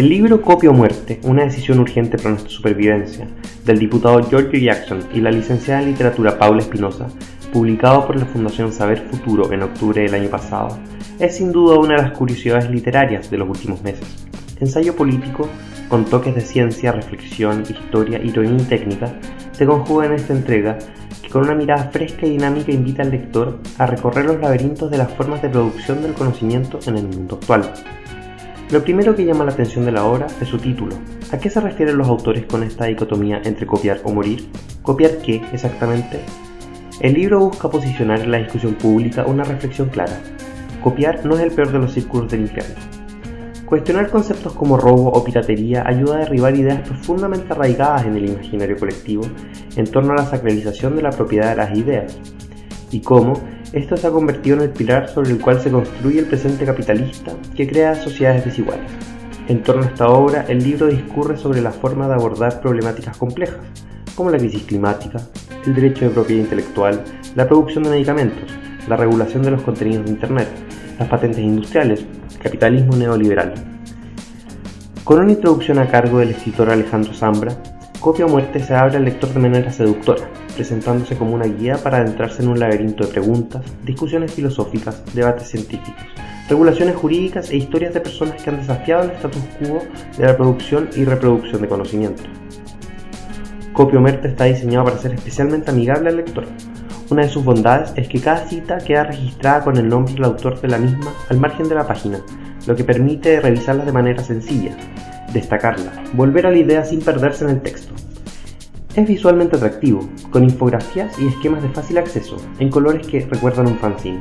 El libro Copio Muerte, una decisión urgente para nuestra supervivencia, del diputado Giorgio Jackson y la licenciada en literatura Paula Espinosa, publicado por la Fundación Saber Futuro en octubre del año pasado, es sin duda una de las curiosidades literarias de los últimos meses. Ensayo político con toques de ciencia, reflexión, historia, ironía y técnica, se conjuga en esta entrega que con una mirada fresca y dinámica invita al lector a recorrer los laberintos de las formas de producción del conocimiento en el mundo actual. Lo primero que llama la atención de la obra es su título. ¿A qué se refieren los autores con esta dicotomía entre copiar o morir? ¿Copiar qué exactamente? El libro busca posicionar en la discusión pública una reflexión clara. Copiar no es el peor de los círculos del infierno. Cuestionar conceptos como robo o piratería ayuda a derribar ideas profundamente arraigadas en el imaginario colectivo en torno a la sacralización de la propiedad de las ideas y cómo esto se ha convertido en el pilar sobre el cual se construye el presente capitalista que crea sociedades desiguales. En torno a esta obra, el libro discurre sobre la forma de abordar problemáticas complejas, como la crisis climática, el derecho de propiedad intelectual, la producción de medicamentos, la regulación de los contenidos de Internet, las patentes industriales, capitalismo neoliberal. Con una introducción a cargo del escritor Alejandro Zambra, Copia Muerte se abre al lector de manera seductora, presentándose como una guía para adentrarse en un laberinto de preguntas, discusiones filosóficas, debates científicos, regulaciones jurídicas e historias de personas que han desafiado el status quo de la producción y reproducción de conocimiento. Muerte está diseñado para ser especialmente amigable al lector. Una de sus bondades es que cada cita queda registrada con el nombre del autor de la misma al margen de la página, lo que permite revisarla de manera sencilla, destacarla, volver a la idea sin perderse en el texto. Es visualmente atractivo, con infografías y esquemas de fácil acceso, en colores que recuerdan un fanzine.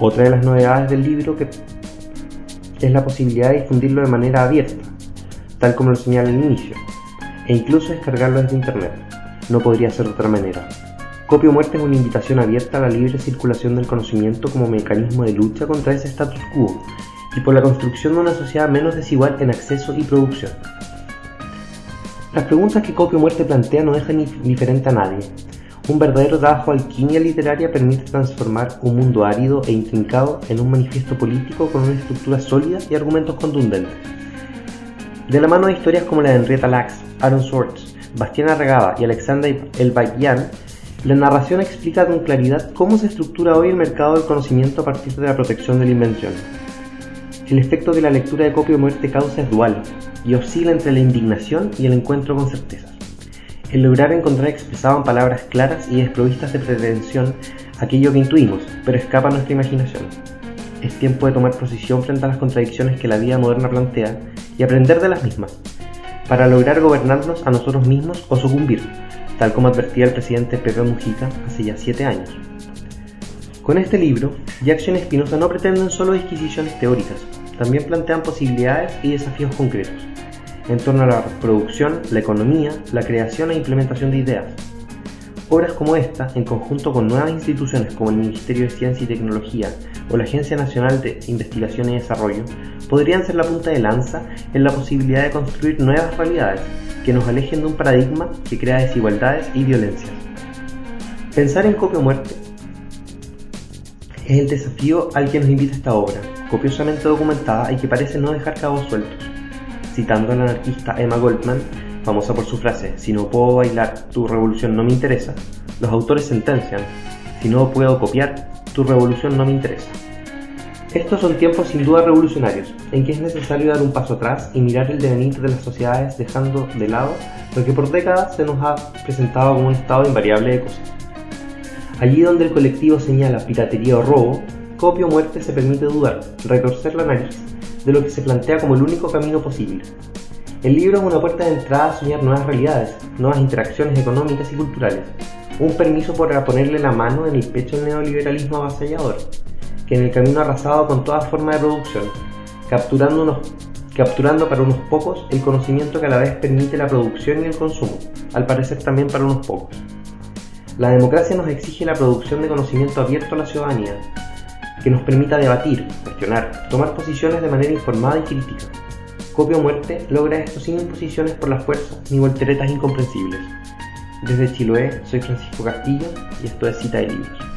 Otra de las novedades del libro que es la posibilidad de difundirlo de manera abierta, tal como lo señala el inicio, e incluso descargarlo desde internet. No podría ser de otra manera. Copio Muerte es una invitación abierta a la libre circulación del conocimiento como mecanismo de lucha contra ese status quo y por la construcción de una sociedad menos desigual en acceso y producción. Las preguntas que Copio Muerte plantea no dejan indiferente a nadie. Un verdadero trabajo alquimia literaria permite transformar un mundo árido e intrincado en un manifiesto político con una estructura sólida y argumentos contundentes. De la mano de historias como la de Henrietta Lacks, Aaron Swartz, Bastián Arregada y Alexander Elbayan, la narración explica con claridad cómo se estructura hoy el mercado del conocimiento a partir de la protección de la invención. El efecto que la lectura de Copio Muerte causa es dual y oscila entre la indignación y el encuentro con certezas. El lograr encontrar expresado en palabras claras y desprovistas de pretensión aquello que intuimos, pero escapa a nuestra imaginación. Es tiempo de tomar posición frente a las contradicciones que la vida moderna plantea y aprender de las mismas, para lograr gobernarnos a nosotros mismos o sucumbir, tal como advertía el presidente Pepe Mujica hace ya siete años. Con este libro, Jackson Espinosa no pretenden solo disquisiciones teóricas, también plantean posibilidades y desafíos concretos en torno a la producción, la economía, la creación e implementación de ideas. Obras como esta, en conjunto con nuevas instituciones como el Ministerio de Ciencia y Tecnología o la Agencia Nacional de Investigación y Desarrollo, podrían ser la punta de lanza en la posibilidad de construir nuevas realidades que nos alejen de un paradigma que crea desigualdades y violencias. Pensar en copia muerte es el desafío al que nos invita esta obra, copiosamente documentada y que parece no dejar cabos sueltos. Citando a la anarquista Emma Goldman, famosa por su frase, si no puedo bailar, tu revolución no me interesa, los autores sentencian, si no puedo copiar, tu revolución no me interesa. Estos son tiempos sin duda revolucionarios, en que es necesario dar un paso atrás y mirar el devenir de las sociedades dejando de lado lo que por décadas se nos ha presentado como un estado invariable de cosas. Allí donde el colectivo señala piratería o robo, copio o muerte se permite dudar, retorcer la nariz de lo que se plantea como el único camino posible. El libro es una puerta de entrada a soñar nuevas realidades, nuevas interacciones económicas y culturales, un permiso para ponerle la mano en el pecho al neoliberalismo avasallador, que en el camino arrasado con toda forma de producción, capturando, unos, capturando para unos pocos el conocimiento que a la vez permite la producción y el consumo, al parecer también para unos pocos. La democracia nos exige la producción de conocimiento abierto a la ciudadanía, que nos permita debatir, cuestionar, tomar posiciones de manera informada y crítica. Copia o muerte logra esto sin imposiciones por la fuerza ni volteretas incomprensibles. Desde Chiloé, soy Francisco Castillo y esto es Cita de Libros.